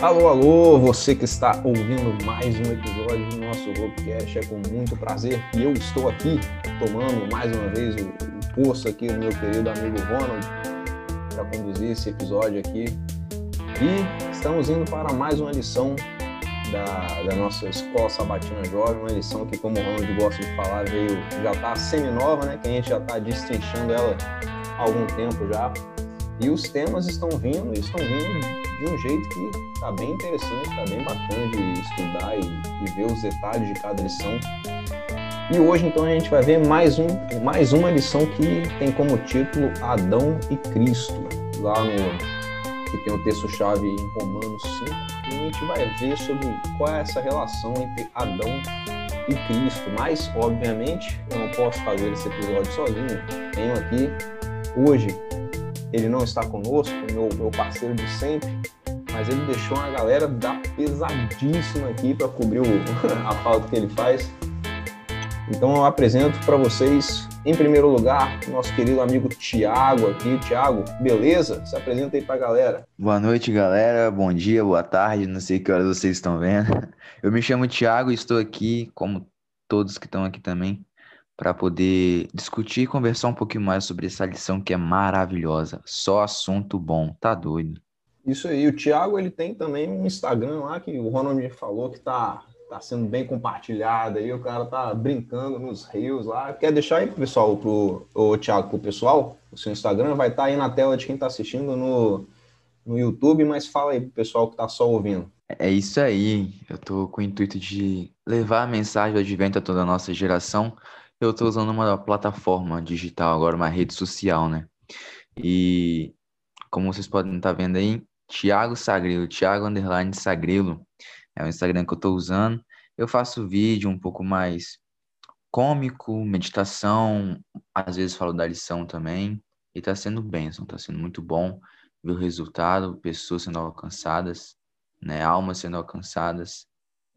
Alô, alô, você que está ouvindo mais um episódio do nosso Robcast, é com muito prazer que eu estou aqui tomando mais uma vez o, o posto aqui do meu querido amigo Ronald para conduzir esse episódio aqui. E estamos indo para mais uma lição da, da nossa Escola Sabatina Jovem, uma lição que, como o Ronald gosta de falar, veio, já está semi-nova, né? Que a gente já está destrinchando ela há algum tempo já. E os temas estão vindo, estão vindo de um jeito que está bem interessante, está bem bacana de estudar e, e, ver os detalhes de cada lição. E hoje, então, a gente vai ver mais, um, mais uma lição que tem como título Adão e Cristo, lá no que tem o texto-chave em Romanos 5, a gente vai ver sobre qual é essa relação entre Adão e Cristo. Mas, obviamente, eu não posso fazer esse episódio sozinho. Tenho aqui hoje ele não está conosco, meu, meu parceiro de sempre, mas ele deixou uma galera da pesadíssima aqui para cobrir o, a falta que ele faz. Então eu apresento para vocês, em primeiro lugar, nosso querido amigo Tiago aqui. Tiago, beleza? Se apresenta aí para a galera. Boa noite, galera. Bom dia, boa tarde. Não sei que horas vocês estão vendo. Eu me chamo Tiago e estou aqui, como todos que estão aqui também, para poder discutir e conversar um pouquinho mais sobre essa lição que é maravilhosa. Só assunto bom, tá doido. Isso aí, o Thiago ele tem também um Instagram lá que o Ronald me falou que tá, tá sendo bem compartilhado aí, o cara tá brincando nos rios lá. Quer deixar aí pro pessoal, pro o Thiago, pro pessoal, o seu Instagram vai estar tá aí na tela de quem tá assistindo no, no YouTube, mas fala aí pro pessoal que tá só ouvindo. É isso aí, eu tô com o intuito de levar a mensagem do advento a toda a nossa geração, eu estou usando uma plataforma digital agora, uma rede social, né? E como vocês podem estar tá vendo aí, Thiago Sagrilo, Thiago Underline Sagrilo, é o Instagram que eu estou usando. Eu faço vídeo um pouco mais cômico, meditação, às vezes falo da lição também. E está sendo bênção, está sendo muito bom ver o resultado, pessoas sendo alcançadas, né? Almas sendo alcançadas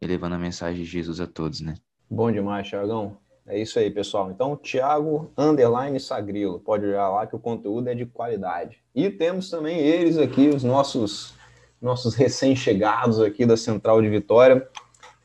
e levando a mensagem de Jesus a todos, né? Bom demais, Thiagão. É isso aí, pessoal. Então, Thiago Underline Sagrilo, pode olhar lá que o conteúdo é de qualidade. E temos também eles aqui, os nossos, nossos recém-chegados aqui da Central de Vitória.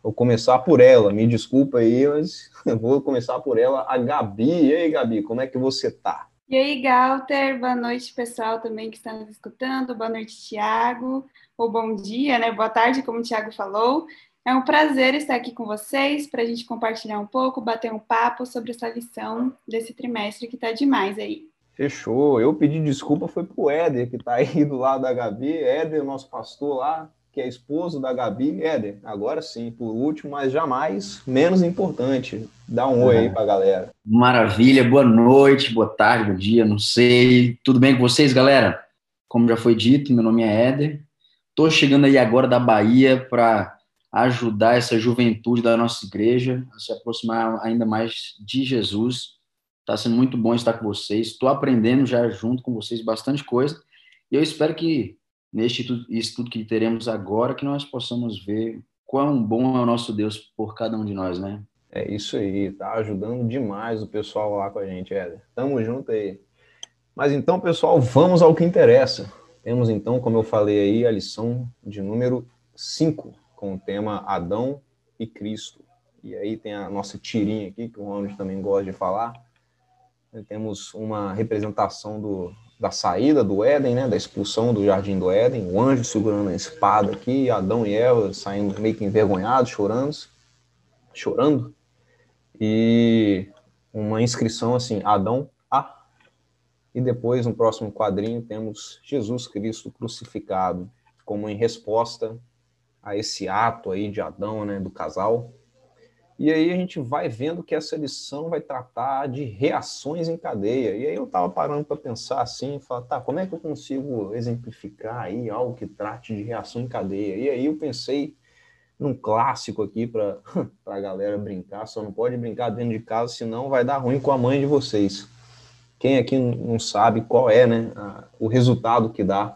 Vou começar por ela, me desculpa aí, mas vou começar por ela, a Gabi. E aí, Gabi, como é que você tá? E aí, Galter, boa noite, pessoal também que está nos escutando. Boa noite, Thiago. Ou bom dia, né? Boa tarde, como o Thiago falou. É um prazer estar aqui com vocês para a gente compartilhar um pouco, bater um papo sobre essa lição desse trimestre que está demais aí. Fechou. Eu pedi desculpa foi pro Éder, que está aí do lado da Gabi. Éder, nosso pastor lá, que é esposo da Gabi. Éder, agora sim, por último, mas jamais menos importante. Dá um oi aí para a galera. Maravilha, boa noite, boa tarde, bom dia, não sei. Tudo bem com vocês, galera? Como já foi dito, meu nome é Éder. Estou chegando aí agora da Bahia para ajudar essa juventude da nossa igreja a se aproximar ainda mais de Jesus. Está sendo muito bom estar com vocês. Estou aprendendo já junto com vocês bastante coisa. E eu espero que neste estudo que teremos agora, que nós possamos ver quão bom é o nosso Deus por cada um de nós, né? É isso aí, tá ajudando demais o pessoal lá com a gente, Éder. Tamo junto aí. Mas então, pessoal, vamos ao que interessa. Temos então, como eu falei aí, a lição de número 5 com o tema Adão e Cristo. E aí tem a nossa tirinha aqui, que o Ronald também gosta de falar. Temos uma representação do, da saída do Éden, né, da expulsão do jardim do Éden, o anjo segurando a espada aqui, Adão e Eva saindo meio que envergonhados, chorando, chorando, e uma inscrição assim, Adão a. E depois, no próximo quadrinho, temos Jesus Cristo crucificado, como em resposta a esse ato aí de Adão, né, do casal. E aí a gente vai vendo que essa lição vai tratar de reações em cadeia. E aí eu estava parando para pensar assim, falar, tá, como é que eu consigo exemplificar aí algo que trate de reação em cadeia? E aí eu pensei num clássico aqui para a galera brincar, só não pode brincar dentro de casa, senão vai dar ruim com a mãe de vocês. Quem aqui não sabe qual é né, a, o resultado que dá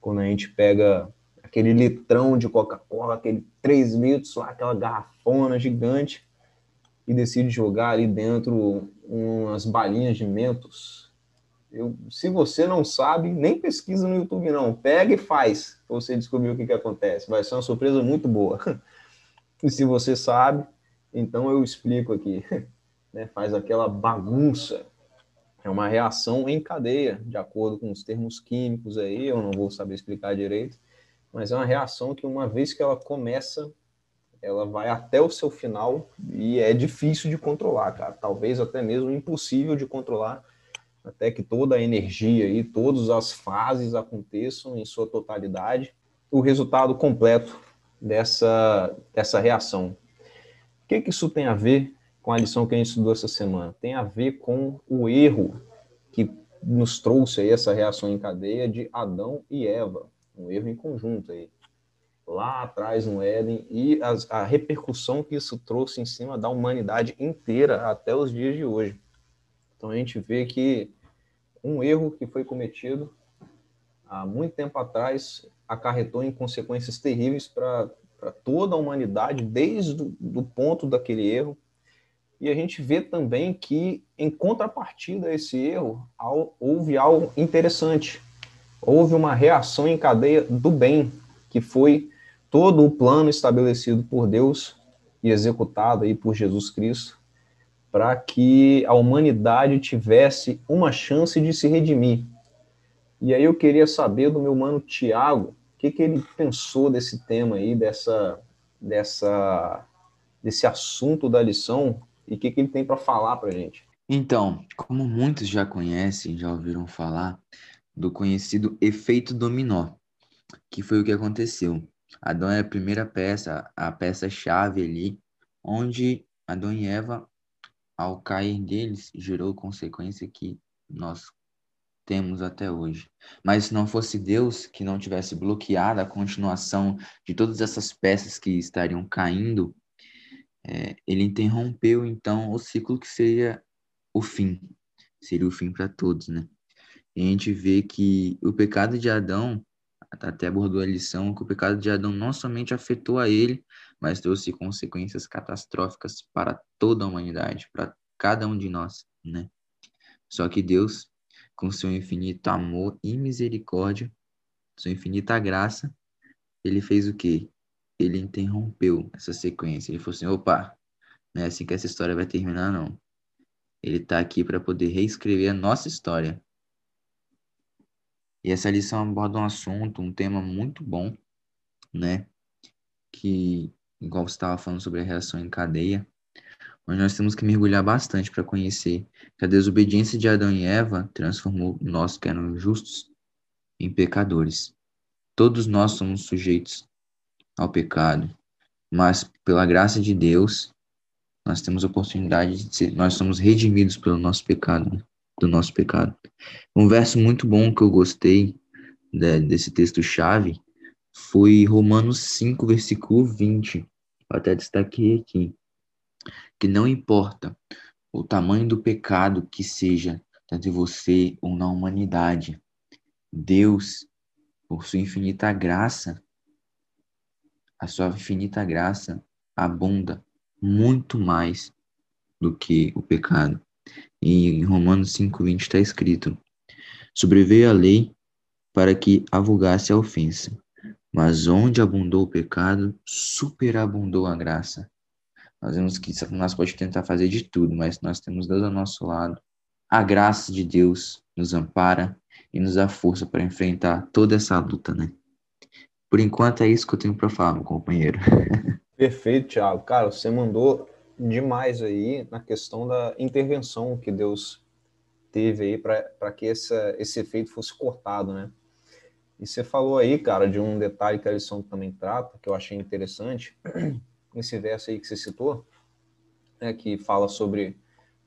quando a gente pega aquele litrão de Coca-Cola, aquele 3 litros, aquela garrafona gigante, e decide jogar ali dentro umas balinhas de mentos. Eu, se você não sabe, nem pesquisa no YouTube, não. Pega e faz, pra você descobrir o que, que acontece. Vai ser uma surpresa muito boa. E se você sabe, então eu explico aqui. Né? Faz aquela bagunça. É uma reação em cadeia, de acordo com os termos químicos aí, eu não vou saber explicar direito, mas é uma reação que uma vez que ela começa, ela vai até o seu final e é difícil de controlar, cara. Talvez até mesmo impossível de controlar até que toda a energia e todas as fases aconteçam em sua totalidade, o resultado completo dessa, dessa reação. O que, que isso tem a ver com a lição que a gente estudou essa semana? Tem a ver com o erro que nos trouxe aí essa reação em cadeia de Adão e Eva, um erro em conjunto aí, lá atrás no Éden, e as, a repercussão que isso trouxe em cima da humanidade inteira até os dias de hoje. Então a gente vê que um erro que foi cometido há muito tempo atrás acarretou em consequências terríveis para toda a humanidade, desde o do ponto daquele erro. E a gente vê também que, em contrapartida a esse erro, houve algo interessante. Houve uma reação em cadeia do bem, que foi todo o plano estabelecido por Deus e executado aí por Jesus Cristo para que a humanidade tivesse uma chance de se redimir. E aí eu queria saber do meu mano Tiago, o que, que ele pensou desse tema aí, dessa, dessa, desse assunto da lição, e o que, que ele tem para falar para gente. Então, como muitos já conhecem, já ouviram falar do conhecido efeito dominó, que foi o que aconteceu. Adão é a primeira peça, a peça-chave ali, onde Adão e Eva ao cair deles, gerou consequência que nós temos até hoje. Mas se não fosse Deus que não tivesse bloqueado a continuação de todas essas peças que estariam caindo, é, ele interrompeu então o ciclo que seria o fim, seria o fim para todos, né? E a gente vê que o pecado de Adão, até abordou a lição, que o pecado de Adão não somente afetou a ele, mas trouxe consequências catastróficas para toda a humanidade, para cada um de nós, né? Só que Deus, com seu infinito amor e misericórdia, sua infinita graça, ele fez o quê? Ele interrompeu essa sequência. Ele falou assim: opa, não é assim que essa história vai terminar, não. Ele está aqui para poder reescrever a nossa história. E essa lição aborda um assunto, um tema muito bom, né? Que igual você estava falando sobre a reação em cadeia, onde nós temos que mergulhar bastante para conhecer que a desobediência de Adão e Eva transformou nós que eram justos em pecadores. Todos nós somos sujeitos ao pecado, mas pela graça de Deus, nós temos a oportunidade de ser, nós somos redimidos pelo nosso pecado, do nosso pecado. Um verso muito bom que eu gostei né, desse texto chave foi Romanos 5, versículo 20, até destaquei aqui, que não importa o tamanho do pecado que seja tanto você ou na humanidade, Deus, por sua infinita graça, a sua infinita graça abunda muito mais do que o pecado. E em Romanos 5,20 está escrito: Sobreveio a lei para que avulgasse a ofensa, mas onde abundou o pecado, superabundou a graça. Nós vemos que Satanás pode tentar fazer de tudo, mas nós temos Deus ao nosso lado. A graça de Deus nos ampara e nos dá força para enfrentar toda essa luta, né? Por enquanto é isso que eu tenho para falar, meu companheiro. Perfeito, Thiago. Cara, você mandou demais aí na questão da intervenção que Deus teve aí para que essa, esse efeito fosse cortado, né? E você falou aí, cara, de um detalhe que a lição também trata, que eu achei interessante, nesse verso aí que você citou, né, que fala sobre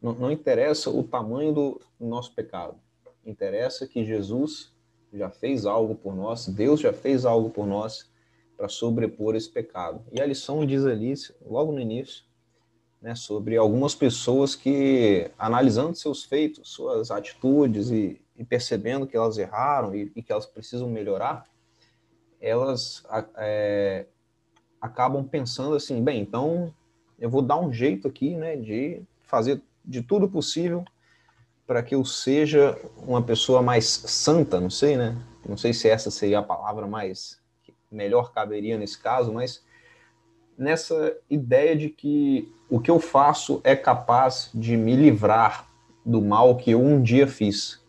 não, não interessa o tamanho do nosso pecado, interessa que Jesus já fez algo por nós, Deus já fez algo por nós para sobrepor esse pecado. E a lição diz ali, logo no início, né, sobre algumas pessoas que, analisando seus feitos, suas atitudes e e percebendo que elas erraram e, e que elas precisam melhorar, elas é, acabam pensando assim, bem, então eu vou dar um jeito aqui, né, de fazer de tudo possível para que eu seja uma pessoa mais santa, não sei, né? Não sei se essa seria a palavra mais melhor caberia nesse caso, mas nessa ideia de que o que eu faço é capaz de me livrar do mal que eu um dia fiz.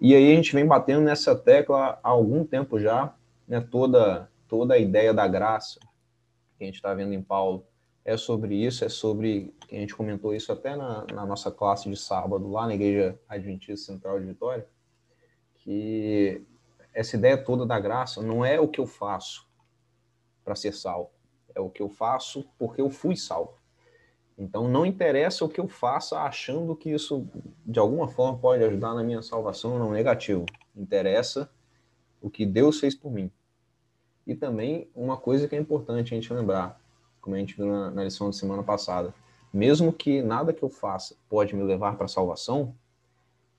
E aí a gente vem batendo nessa tecla há algum tempo já, né? Toda toda a ideia da graça que a gente está vendo em Paulo é sobre isso, é sobre, a gente comentou isso até na, na, nossa classe de sábado lá na Igreja Adventista Central de Vitória, que essa ideia toda da graça não é o que eu faço para ser salvo, é o que eu faço porque eu fui salvo. Então não interessa o que eu faça achando que isso de alguma forma pode ajudar na minha salvação, não negativo. Interessa o que Deus fez por mim. E também uma coisa que é importante a gente lembrar, como a gente viu na, na lição da semana passada, mesmo que nada que eu faça pode me levar para a salvação,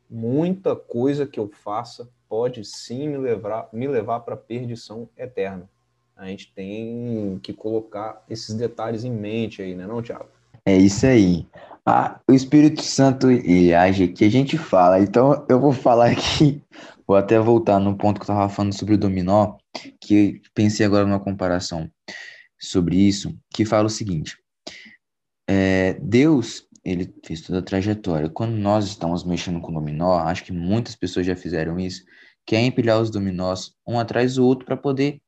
muita coisa que eu faça pode sim me levar, me levar para a perdição eterna. A gente tem que colocar esses detalhes em mente aí, né, não, Tiago? É isso aí. Ah, o Espírito Santo ele age aqui, a gente fala. Então eu vou falar aqui, vou até voltar no ponto que eu estava falando sobre o dominó, que pensei agora numa comparação sobre isso, que fala o seguinte: é, Deus ele fez toda a trajetória. Quando nós estamos mexendo com dominó, acho que muitas pessoas já fizeram isso, que é empilhar os dominós um atrás do outro para poder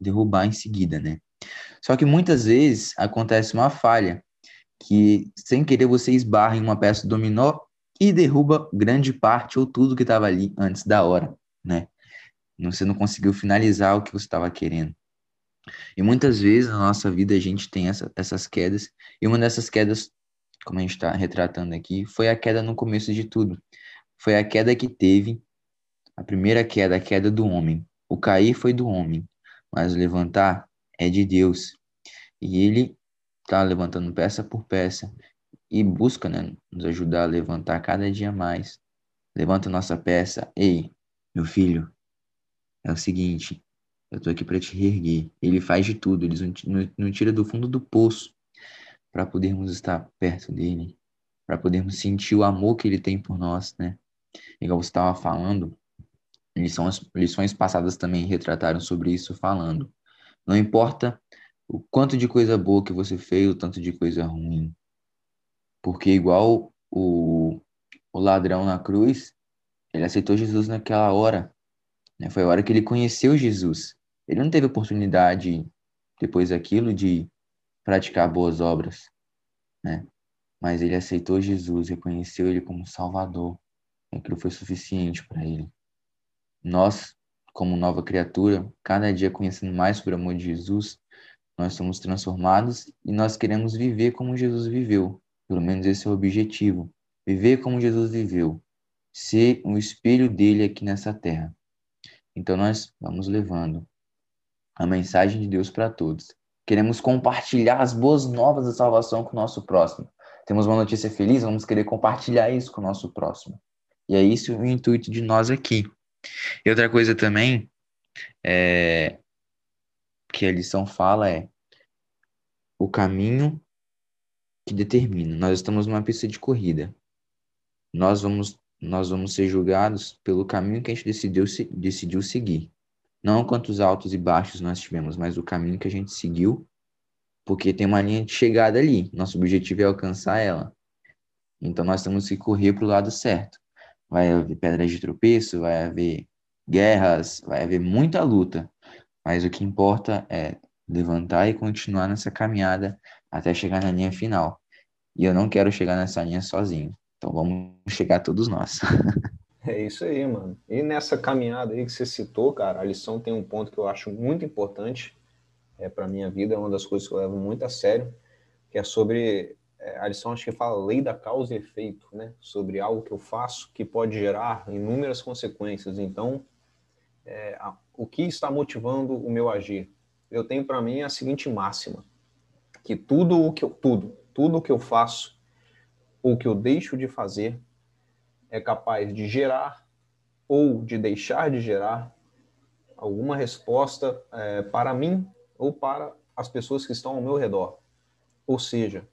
derrubar em seguida, né? Só que muitas vezes acontece uma falha, que sem querer você esbarra em uma peça de dominó e derruba grande parte ou tudo que estava ali antes da hora, né? Você não conseguiu finalizar o que você estava querendo. E muitas vezes na nossa vida a gente tem essa, essas quedas, e uma dessas quedas, como a gente está retratando aqui, foi a queda no começo de tudo. Foi a queda que teve, a primeira queda, a queda do homem. O cair foi do homem, mas levantar é de Deus. E ele está levantando peça por peça e busca né, nos ajudar a levantar cada dia mais. Levanta nossa peça. Ei, meu filho, é o seguinte, eu tô aqui para te reerguer. Ele faz de tudo, ele nos tira do fundo do poço para podermos estar perto dele, para podermos sentir o amor que ele tem por nós, né? Igual você estava falando, lições, lições passadas também retrataram sobre isso, falando. Não importa o quanto de coisa boa que você fez, o tanto de coisa ruim. Porque igual o, o ladrão na cruz, ele aceitou Jesus naquela hora. Né? Foi a hora que ele conheceu Jesus. Ele não teve oportunidade, depois daquilo, de praticar boas obras, né? Mas ele aceitou Jesus, reconheceu ele como Salvador. Aquilo foi suficiente para ele. Nós, como nova criatura, cada dia conhecendo mais sobre o amor de Jesus, nós somos transformados e nós queremos viver como Jesus viveu. Pelo menos esse é o objetivo. Viver como Jesus viveu. Ser um espelho dele aqui nessa terra. Então nós vamos levando a mensagem de Deus para todos. Queremos compartilhar as boas novas da salvação com o nosso próximo. Temos uma notícia feliz, vamos querer compartilhar isso com o nosso próximo. E é isso o intuito de nós aqui. E outra coisa também é, que a lição fala é o caminho que determina. Nós estamos numa pista de corrida. Nós vamos nós vamos ser julgados pelo caminho que a gente decidiu, decidiu seguir. Não quantos altos e baixos nós tivemos, mas o caminho que a gente seguiu, porque tem uma linha de chegada ali. Nosso objetivo é alcançar ela. Então nós temos que correr para o lado certo. Vai haver pedras de tropeço, vai haver guerras, vai haver muita luta. Mas o que importa é levantar e continuar nessa caminhada até chegar na linha final. E eu não quero chegar nessa linha sozinho. Então vamos chegar todos nós. É isso aí, mano. E nessa caminhada aí que você citou, cara, a lição tem um ponto que eu acho muito importante é, para minha vida, é uma das coisas que eu levo muito a sério, que é sobre é, a lição acho que fala lei da causa e efeito, né? Sobre algo que eu faço que pode gerar inúmeras consequências. Então, é, o que está motivando o meu agir? Eu tenho para mim a seguinte máxima: que tudo o que eu, tudo, tudo o que eu faço ou que eu deixo de fazer é capaz de gerar ou de deixar de gerar alguma resposta é, para mim ou para as pessoas que estão ao meu redor. Ou seja,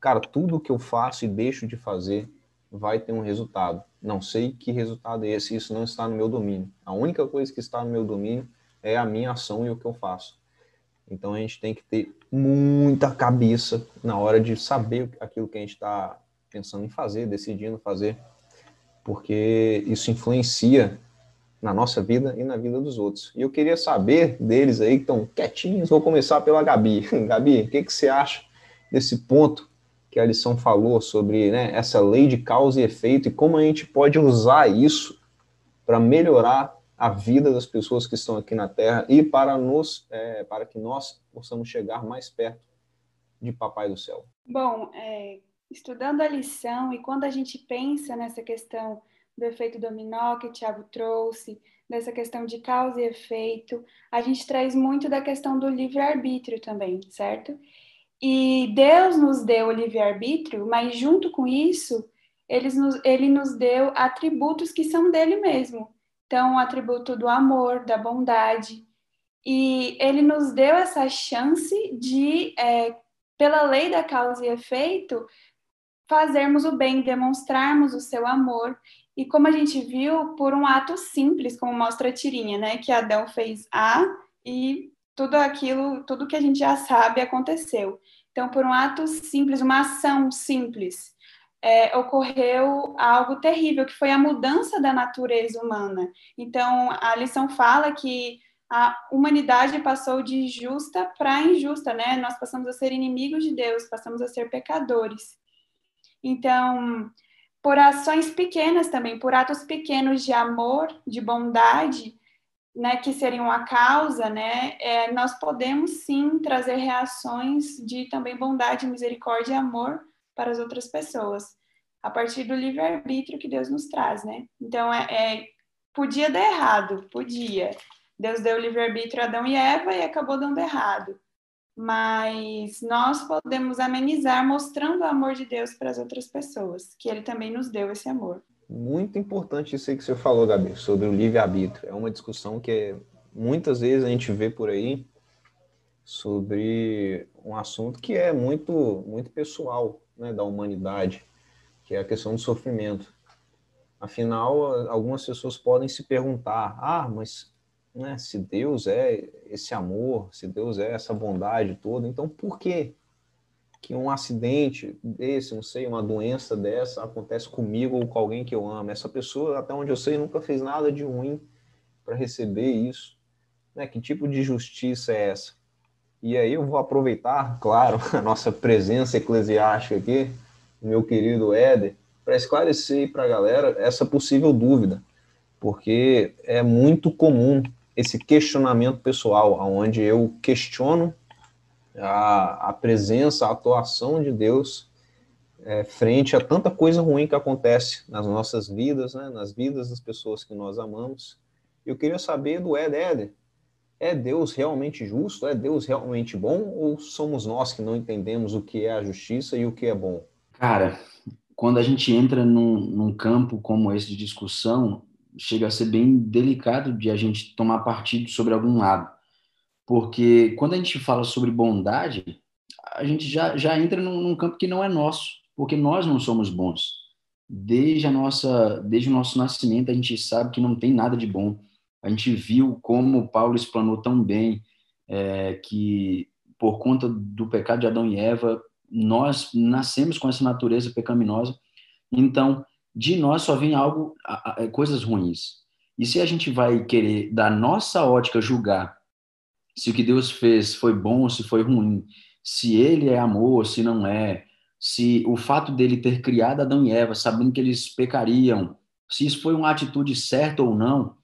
cara, tudo que eu faço e deixo de fazer vai ter um resultado. Não sei que resultado é esse, isso não está no meu domínio. A única coisa que está no meu domínio é a minha ação e o que eu faço. Então a gente tem que ter muita cabeça na hora de saber aquilo que a gente está pensando em fazer, decidindo fazer, porque isso influencia na nossa vida e na vida dos outros. E eu queria saber deles aí que estão quietinhos. Vou começar pela Gabi. Gabi, o que, que você acha desse ponto que a lição falou sobre né, essa lei de causa e efeito e como a gente pode usar isso para melhorar a vida das pessoas que estão aqui na Terra e para nos é, para que nós possamos chegar mais perto de Papai do Céu. Bom, é, estudando a lição e quando a gente pensa nessa questão do efeito dominó que o Tiago trouxe, dessa questão de causa e efeito, a gente traz muito da questão do livre-arbítrio também, certo? E Deus nos deu o livre-arbítrio, mas junto com isso, ele nos, ele nos deu atributos que são dele mesmo. Então, o atributo do amor, da bondade. E ele nos deu essa chance de, é, pela lei da causa e efeito, fazermos o bem, demonstrarmos o seu amor. E como a gente viu, por um ato simples, como mostra a tirinha, né? Que Adão fez A e tudo aquilo, tudo que a gente já sabe aconteceu. Então, por um ato simples, uma ação simples, é, ocorreu algo terrível, que foi a mudança da natureza humana. Então, a lição fala que a humanidade passou de justa para injusta, né? Nós passamos a ser inimigos de Deus, passamos a ser pecadores. Então, por ações pequenas também, por atos pequenos de amor, de bondade, né, que seriam a causa, né, é, nós podemos sim trazer reações de também bondade, misericórdia e amor para as outras pessoas, a partir do livre-arbítrio que Deus nos traz, né? Então, é, é podia dar errado, podia. Deus deu livre-arbítrio a Adão e Eva e acabou dando errado mas nós podemos amenizar mostrando o amor de Deus para as outras pessoas, que Ele também nos deu esse amor. Muito importante isso aí que você falou, Gabi, sobre o livre-arbítrio. É uma discussão que muitas vezes a gente vê por aí sobre um assunto que é muito, muito pessoal né, da humanidade, que é a questão do sofrimento. Afinal, algumas pessoas podem se perguntar: ah, mas né? Se Deus é esse amor, se Deus é essa bondade toda, então por que que um acidente desse, não sei, uma doença dessa acontece comigo ou com alguém que eu amo? Essa pessoa, até onde eu sei, nunca fez nada de ruim para receber isso. Né? Que tipo de justiça é essa? E aí eu vou aproveitar, claro, a nossa presença eclesiástica aqui, meu querido Éder, para esclarecer para a galera essa possível dúvida, porque é muito comum esse questionamento pessoal, onde eu questiono a, a presença, a atuação de Deus é, frente a tanta coisa ruim que acontece nas nossas vidas, né, nas vidas das pessoas que nós amamos. Eu queria saber do Ed Eder, é Deus realmente justo? É Deus realmente bom? Ou somos nós que não entendemos o que é a justiça e o que é bom? Cara, quando a gente entra num, num campo como esse de discussão, chega a ser bem delicado de a gente tomar partido sobre algum lado. Porque quando a gente fala sobre bondade, a gente já, já entra num, num campo que não é nosso, porque nós não somos bons. Desde, a nossa, desde o nosso nascimento, a gente sabe que não tem nada de bom. A gente viu como Paulo explanou tão bem é, que, por conta do pecado de Adão e Eva, nós nascemos com essa natureza pecaminosa. Então, de nós só vem algo, coisas ruins. E se a gente vai querer, da nossa ótica, julgar se o que Deus fez foi bom ou se foi ruim, se ele é amor, se não é, se o fato dele ter criado Adão e Eva, sabendo que eles pecariam, se isso foi uma atitude certa ou não,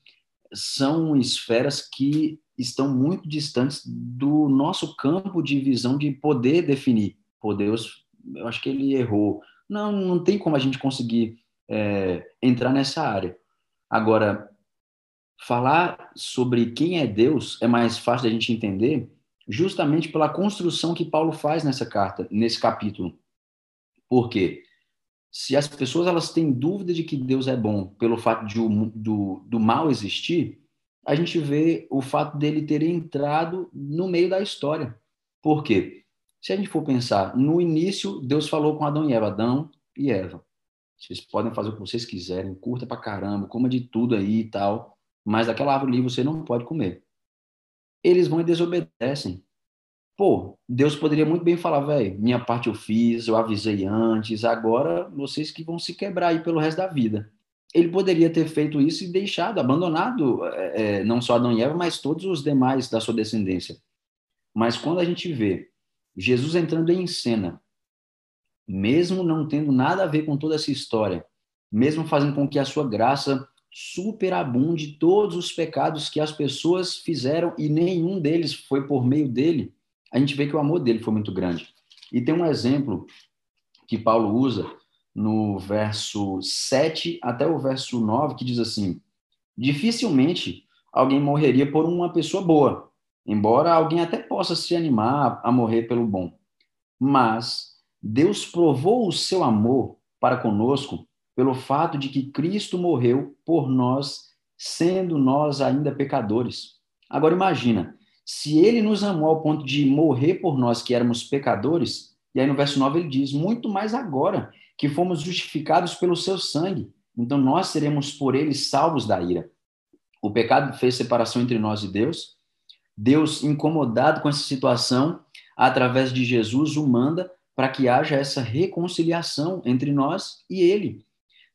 são esferas que estão muito distantes do nosso campo de visão de poder definir. Pô, Deus, eu acho que ele errou. Não, não tem como a gente conseguir é, entrar nessa área. Agora, falar sobre quem é Deus é mais fácil da gente entender justamente pela construção que Paulo faz nessa carta, nesse capítulo. Por quê? Se as pessoas elas têm dúvida de que Deus é bom pelo fato de o, do, do mal existir, a gente vê o fato dele ter entrado no meio da história. Por quê? Se a gente for pensar, no início, Deus falou com Adão e Eva, Adão e Eva. vocês podem fazer o que vocês quiserem, curta pra caramba, coma de tudo aí e tal, mas daquela árvore ali você não pode comer. Eles vão e desobedecem. Pô, Deus poderia muito bem falar, velho, minha parte eu fiz, eu avisei antes, agora vocês que vão se quebrar aí pelo resto da vida. Ele poderia ter feito isso e deixado, abandonado, é, não só Adão e Eva, mas todos os demais da sua descendência. Mas quando a gente vê Jesus entrando em cena, mesmo não tendo nada a ver com toda essa história, mesmo fazendo com que a sua graça superabunde todos os pecados que as pessoas fizeram e nenhum deles foi por meio dele, a gente vê que o amor dele foi muito grande. E tem um exemplo que Paulo usa no verso 7 até o verso 9, que diz assim: Dificilmente alguém morreria por uma pessoa boa, embora alguém até possa se animar a morrer pelo bom. Mas Deus provou o seu amor para conosco pelo fato de que Cristo morreu por nós, sendo nós ainda pecadores. Agora imagina, se ele nos amou ao ponto de morrer por nós que éramos pecadores, e aí no verso 9 ele diz: muito mais agora que fomos justificados pelo seu sangue, então nós seremos por ele salvos da ira. O pecado fez separação entre nós e Deus. Deus, incomodado com essa situação, através de Jesus, o manda para que haja essa reconciliação entre nós e ele.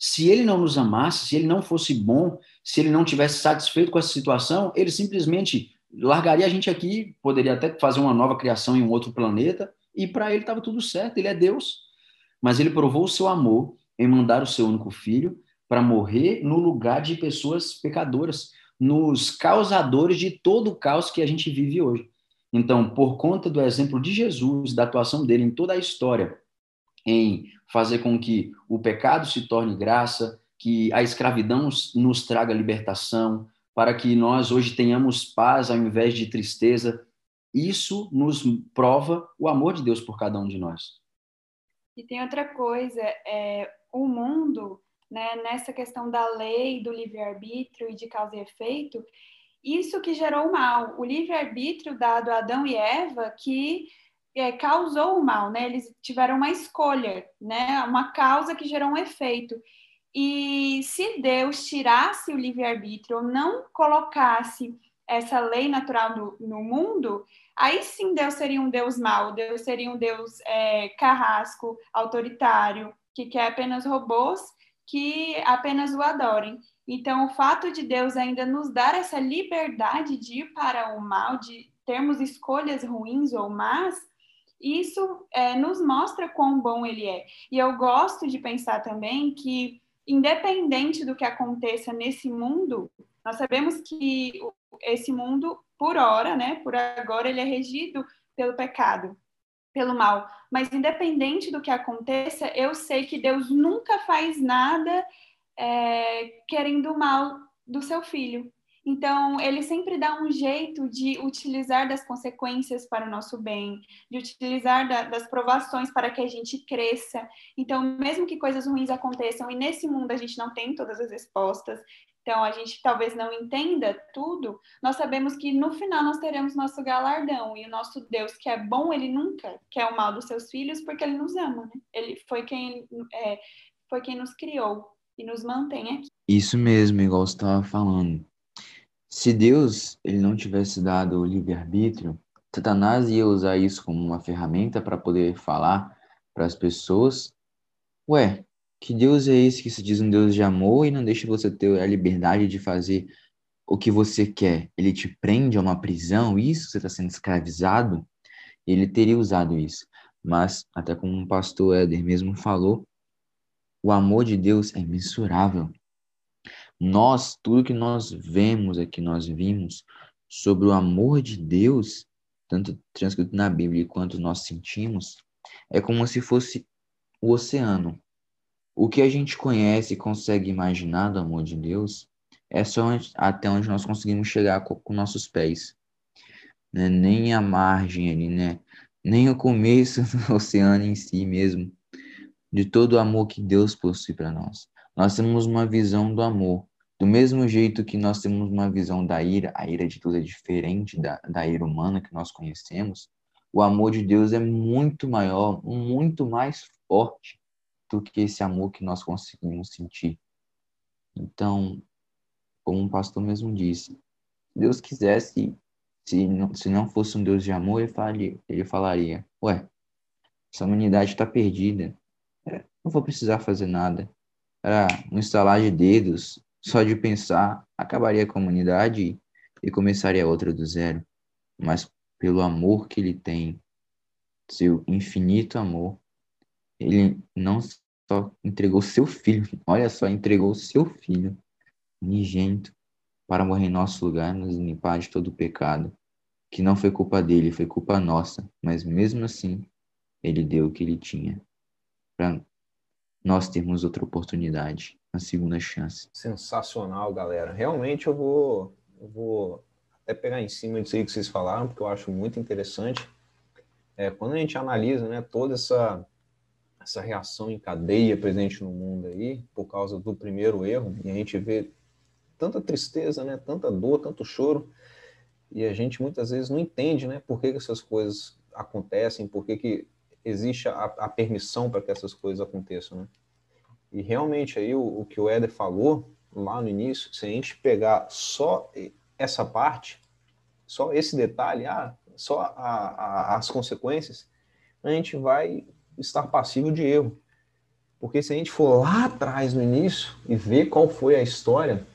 Se ele não nos amasse, se ele não fosse bom, se ele não tivesse satisfeito com essa situação, ele simplesmente largaria a gente aqui, poderia até fazer uma nova criação em um outro planeta, e para ele estava tudo certo, ele é Deus. Mas ele provou o seu amor em mandar o seu único filho para morrer no lugar de pessoas pecadoras, nos causadores de todo o caos que a gente vive hoje. Então, por conta do exemplo de Jesus, da atuação dele em toda a história, em fazer com que o pecado se torne graça, que a escravidão nos traga libertação, para que nós hoje tenhamos paz ao invés de tristeza. Isso nos prova o amor de Deus por cada um de nós. E tem outra coisa, é, o mundo, né, nessa questão da lei, do livre-arbítrio e de causa e efeito, isso que gerou o mal, o livre-arbítrio dado a Adão e Eva, que é, causou o mal, né? Eles tiveram uma escolha, né? Uma causa que gerou um efeito. E se Deus tirasse o livre-arbítrio não colocasse essa lei natural no, no, mundo, aí sim Deus seria um Deus mau, Deus seria um Deus é, carrasco, autoritário, que quer apenas robôs que apenas o adorem. Então, o fato de Deus ainda nos dar essa liberdade de ir para o mal, de termos escolhas ruins ou más, isso é, nos mostra quão bom ele é. E eu gosto de pensar também que independente do que aconteça nesse mundo, nós sabemos que esse mundo, por hora, né, por agora, ele é regido pelo pecado, pelo mal. Mas independente do que aconteça, eu sei que Deus nunca faz nada é, querendo o mal do seu filho. Então, ele sempre dá um jeito de utilizar das consequências para o nosso bem, de utilizar da, das provações para que a gente cresça. Então, mesmo que coisas ruins aconteçam e nesse mundo a gente não tem todas as respostas, então a gente talvez não entenda tudo, nós sabemos que no final nós teremos nosso galardão e o nosso Deus, que é bom, ele nunca quer o mal dos seus filhos porque ele nos ama, né? Ele foi quem, é, foi quem nos criou e nos mantém aqui. Isso mesmo, igual você estava falando. Se Deus ele não tivesse dado o livre-arbítrio, Satanás ia usar isso como uma ferramenta para poder falar para as pessoas: Ué, que Deus é esse que se diz um Deus de amor e não deixa você ter a liberdade de fazer o que você quer? Ele te prende a uma prisão, isso você está sendo escravizado? Ele teria usado isso. Mas, até como o pastor Éder mesmo falou, o amor de Deus é imensurável. Nós, tudo que nós vemos aqui, nós vimos sobre o amor de Deus, tanto transcrito na Bíblia quanto nós sentimos, é como se fosse o oceano. O que a gente conhece e consegue imaginar do amor de Deus é só até onde nós conseguimos chegar com, nossos pés. Né? Nem a margem ali, né? Nem o começo do oceano em si mesmo, de todo o amor que Deus possui para nós. Nós temos uma visão do amor do mesmo jeito que nós temos uma visão da ira, a ira de Deus é diferente da, da ira humana que nós conhecemos, o amor de Deus é muito maior, muito mais forte. do que esse amor que nós conseguimos sentir. Então, como o pastor mesmo disse, se Deus quisesse, se não, se não fosse um Deus de amor, ele falaria, ele falaria ué, essa humanidade está perdida, é, não vou precisar fazer nada. Era um instalar de dedos, só de pensar, acabaria a humanidade e começaria outra do zero. Mas pelo amor que ele tem, seu infinito amor, ele não só entregou seu filho, olha só, entregou seu filho unigênito para morrer em nosso lugar, nos limpar de todo o pecado, que não foi culpa dele, foi culpa nossa, mas mesmo assim, ele deu o que ele tinha para nós termos outra oportunidade, uma segunda chance. Sensacional, galera. Realmente eu vou, eu vou até pegar em cima disso aí que vocês falaram, porque eu acho muito interessante. É, quando a gente analisa né, toda essa, essa reação em cadeia presente no mundo aí, por causa do primeiro erro, e a gente vê tanta tristeza, né, tanta dor, tanto choro, e a gente muitas vezes não entende né, por que, que essas coisas acontecem, por que, que existe a, a permissão para que essas coisas aconteçam. Né? E realmente aí o, o que o Éder falou lá no início, se a gente pegar só essa parte, só esse detalhe, ah, só a, a, as consequências, a gente vai estar passivo de erro. Porque se a gente for lá atrás no início e ver qual foi a história,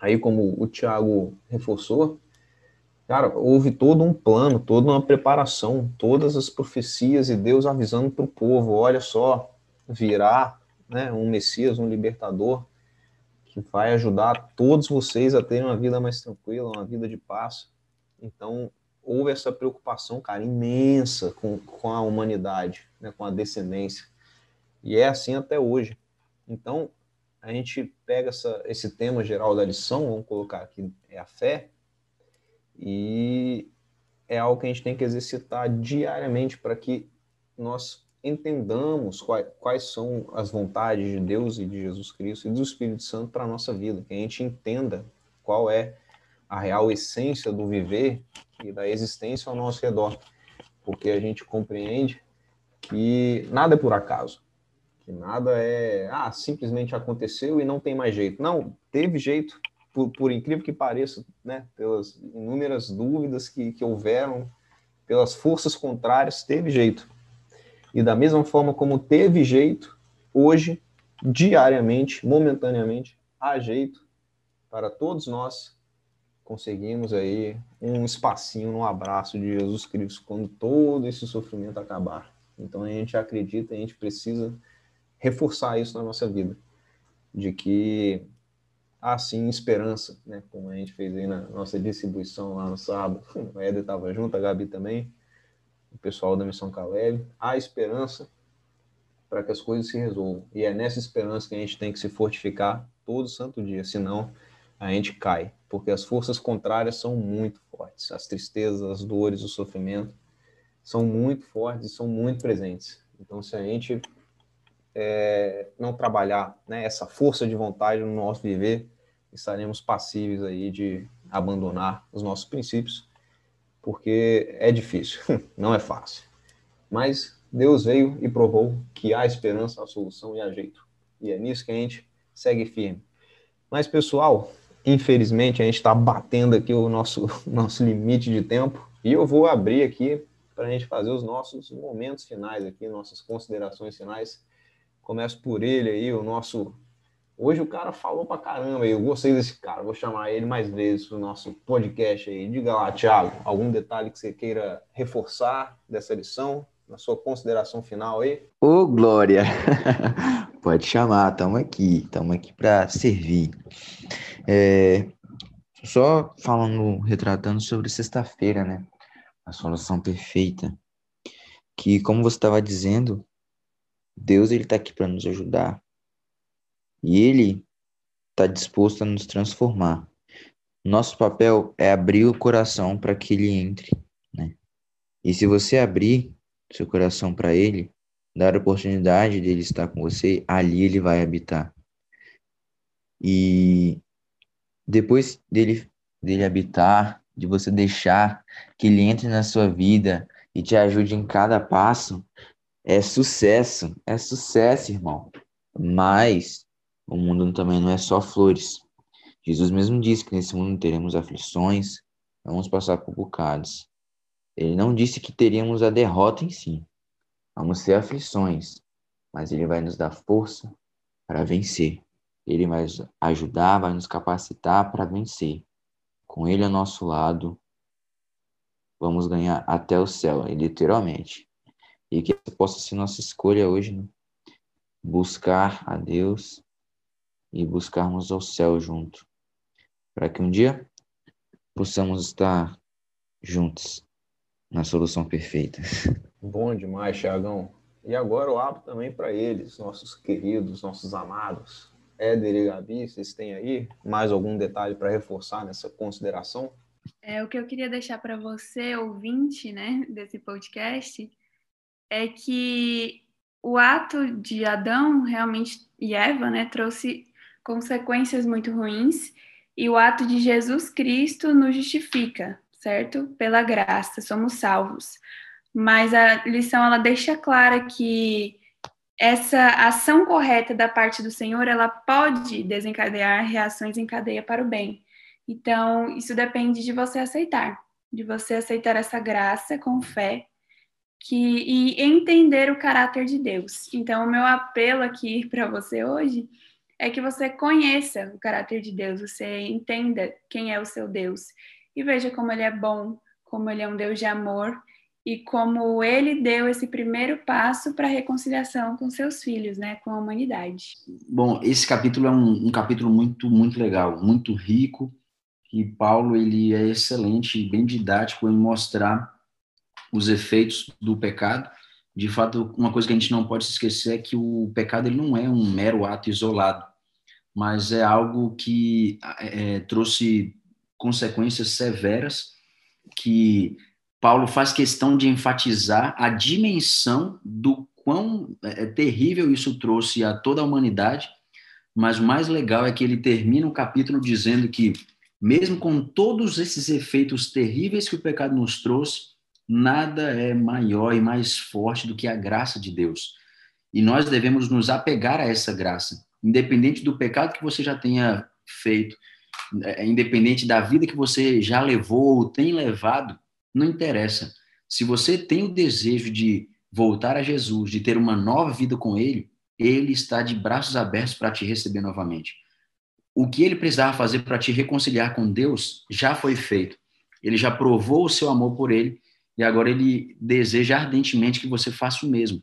aí como o Tiago reforçou, cara, houve todo um plano, toda uma preparação, todas as profecias e Deus avisando para o povo, olha só, virá né, um Messias, um libertador, que vai ajudar todos vocês a terem uma vida mais tranquila, uma vida de paz. Então, houve essa preocupação, cara, imensa com, com a humanidade, né, com a descendência. E é assim até hoje. Então, a gente pega essa, esse tema geral da lição, vamos colocar aqui, é a fé, e é algo que a gente tem que exercitar diariamente para que nós entendamos quais, quais são as vontades de Deus e de Jesus Cristo e do Espírito Santo para a nossa vida, que a gente entenda qual é a real essência do viver e da existência ao nosso redor, porque a gente compreende que nada é por acaso, que nada é, ah, simplesmente aconteceu e não tem mais jeito. Não, teve jeito, por, por incrível que pareça, né, pelas inúmeras dúvidas que, que houveram, pelas forças contrárias, teve jeito. E da mesma forma como teve jeito, hoje, diariamente, momentaneamente, há jeito para todos nós conseguimos aí um espacinho no abraço de Jesus Cristo quando todo esse sofrimento acabar. Então a gente acredita, a gente precisa reforçar isso na nossa vida, de que há sim esperança, né? Como a gente fez aí na nossa distribuição lá no sábado, o Éder estava junto, a Gabi também, o pessoal da Missão Caleb, há esperança para que as coisas se resolvam. E é nessa esperança que a gente tem que se fortificar todo santo dia, senão a gente cai, porque as forças contrárias são muito fortes. As tristezas, as dores, o sofrimento são muito fortes e são muito presentes. Então, se a gente é, não trabalhar né, essa força de vontade no nosso viver, estaremos passíveis aí de abandonar os nossos princípios porque é difícil, não é fácil. Mas Deus veio e provou que há esperança, há solução e há jeito. E é nisso que a gente segue firme. Mas, pessoal, infelizmente a gente está batendo aqui o nosso, nosso limite de tempo e eu vou abrir aqui para a gente fazer os nossos momentos finais aqui, nossas considerações finais. Começo por ele aí, o nosso Hoje o cara falou pra caramba, eu gostei desse cara, vou chamar ele mais vezes no nosso podcast aí. Diga lá, Thiago, algum detalhe que você queira reforçar dessa lição, na sua consideração final aí? Ô, Glória! Pode chamar, estamos aqui, estamos aqui para servir. É, só falando, retratando sobre sexta-feira, né? A solução perfeita. Que, como você estava dizendo, Deus ele está aqui para nos ajudar e Ele está disposto a nos transformar. Nosso papel é abrir o coração para que Ele entre, né? E se você abrir seu coração para Ele, dar a oportunidade dele estar com você, ali Ele vai habitar. E depois dele, dele habitar, de você deixar que Ele entre na sua vida e te ajude em cada passo, é sucesso, é sucesso, irmão. Mas o mundo também não é só flores. Jesus mesmo disse que nesse mundo teremos aflições, vamos passar por bocados. Ele não disse que teríamos a derrota em si. Vamos ter aflições, mas ele vai nos dar força para vencer. Ele vai nos ajudar, vai nos capacitar para vencer. Com ele ao nosso lado, vamos ganhar até o céu, literalmente. E que possa ser nossa escolha hoje, né? buscar a Deus e buscarmos ao céu junto, para que um dia possamos estar juntos na solução perfeita. Bom demais, Thiagão. E agora eu abro também para eles, nossos queridos, nossos amados. Éder e Gabi, vocês têm aí mais algum detalhe para reforçar nessa consideração? É, o que eu queria deixar para você, ouvinte né, desse podcast, é que o ato de Adão realmente e Eva né, trouxe consequências muito ruins e o ato de Jesus Cristo nos justifica, certo? Pela graça, somos salvos. Mas a lição ela deixa clara que essa ação correta da parte do Senhor, ela pode desencadear reações em cadeia para o bem. Então, isso depende de você aceitar, de você aceitar essa graça com fé que, e entender o caráter de Deus. Então, o meu apelo aqui para você hoje é que você conheça o caráter de Deus, você entenda quem é o seu Deus e veja como ele é bom, como ele é um Deus de amor e como ele deu esse primeiro passo para a reconciliação com seus filhos, né, com a humanidade. Bom, esse capítulo é um, um capítulo muito, muito legal, muito rico, e Paulo ele é excelente, bem didático em mostrar os efeitos do pecado. De fato, uma coisa que a gente não pode se esquecer é que o pecado ele não é um mero ato isolado, mas é algo que é, trouxe consequências severas que Paulo faz questão de enfatizar a dimensão do quão é, terrível isso trouxe a toda a humanidade, mas o mais legal é que ele termina o capítulo dizendo que, mesmo com todos esses efeitos terríveis que o pecado nos trouxe, nada é maior e mais forte do que a graça de Deus. E nós devemos nos apegar a essa graça, independente do pecado que você já tenha feito, é, independente da vida que você já levou ou tem levado, não interessa. Se você tem o desejo de voltar a Jesus, de ter uma nova vida com Ele, Ele está de braços abertos para te receber novamente. O que Ele precisava fazer para te reconciliar com Deus já foi feito. Ele já provou o seu amor por Ele e agora ele deseja ardentemente que você faça o mesmo.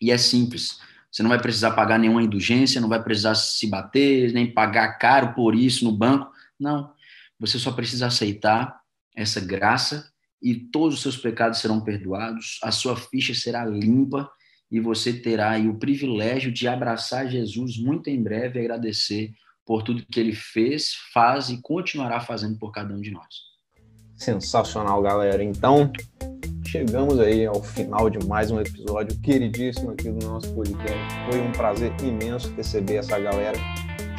E é simples. Você não vai precisar pagar nenhuma indulgência, não vai precisar se bater, nem pagar caro por isso no banco. Não. Você só precisa aceitar essa graça e todos os seus pecados serão perdoados, a sua ficha será limpa e você terá o privilégio de abraçar Jesus muito em breve e agradecer por tudo que ele fez, faz e continuará fazendo por cada um de nós. Sensacional, galera. Então, chegamos aí ao final de mais um episódio queridíssimo aqui do nosso podcast. Foi um prazer imenso receber essa galera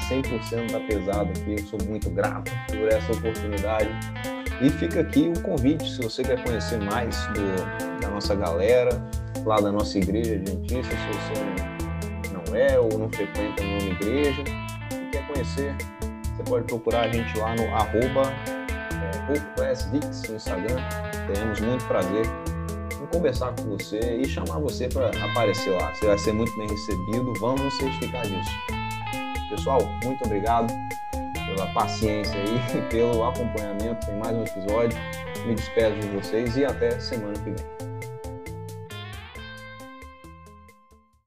100% da pesada aqui. Eu sou muito grato por essa oportunidade. E fica aqui o convite, se você quer conhecer mais do, da nossa galera, lá da nossa igreja adventista, se você não é ou não frequenta nenhuma igreja e quer conhecer, você pode procurar a gente lá no arroba PocoPressVix no Instagram. Teremos muito prazer em conversar com você e chamar você para aparecer lá. Você vai ser muito bem recebido. Vamos certificar disso. Pessoal, muito obrigado pela paciência aí, pelo acompanhamento em mais um episódio. Me despeço de vocês e até semana que vem.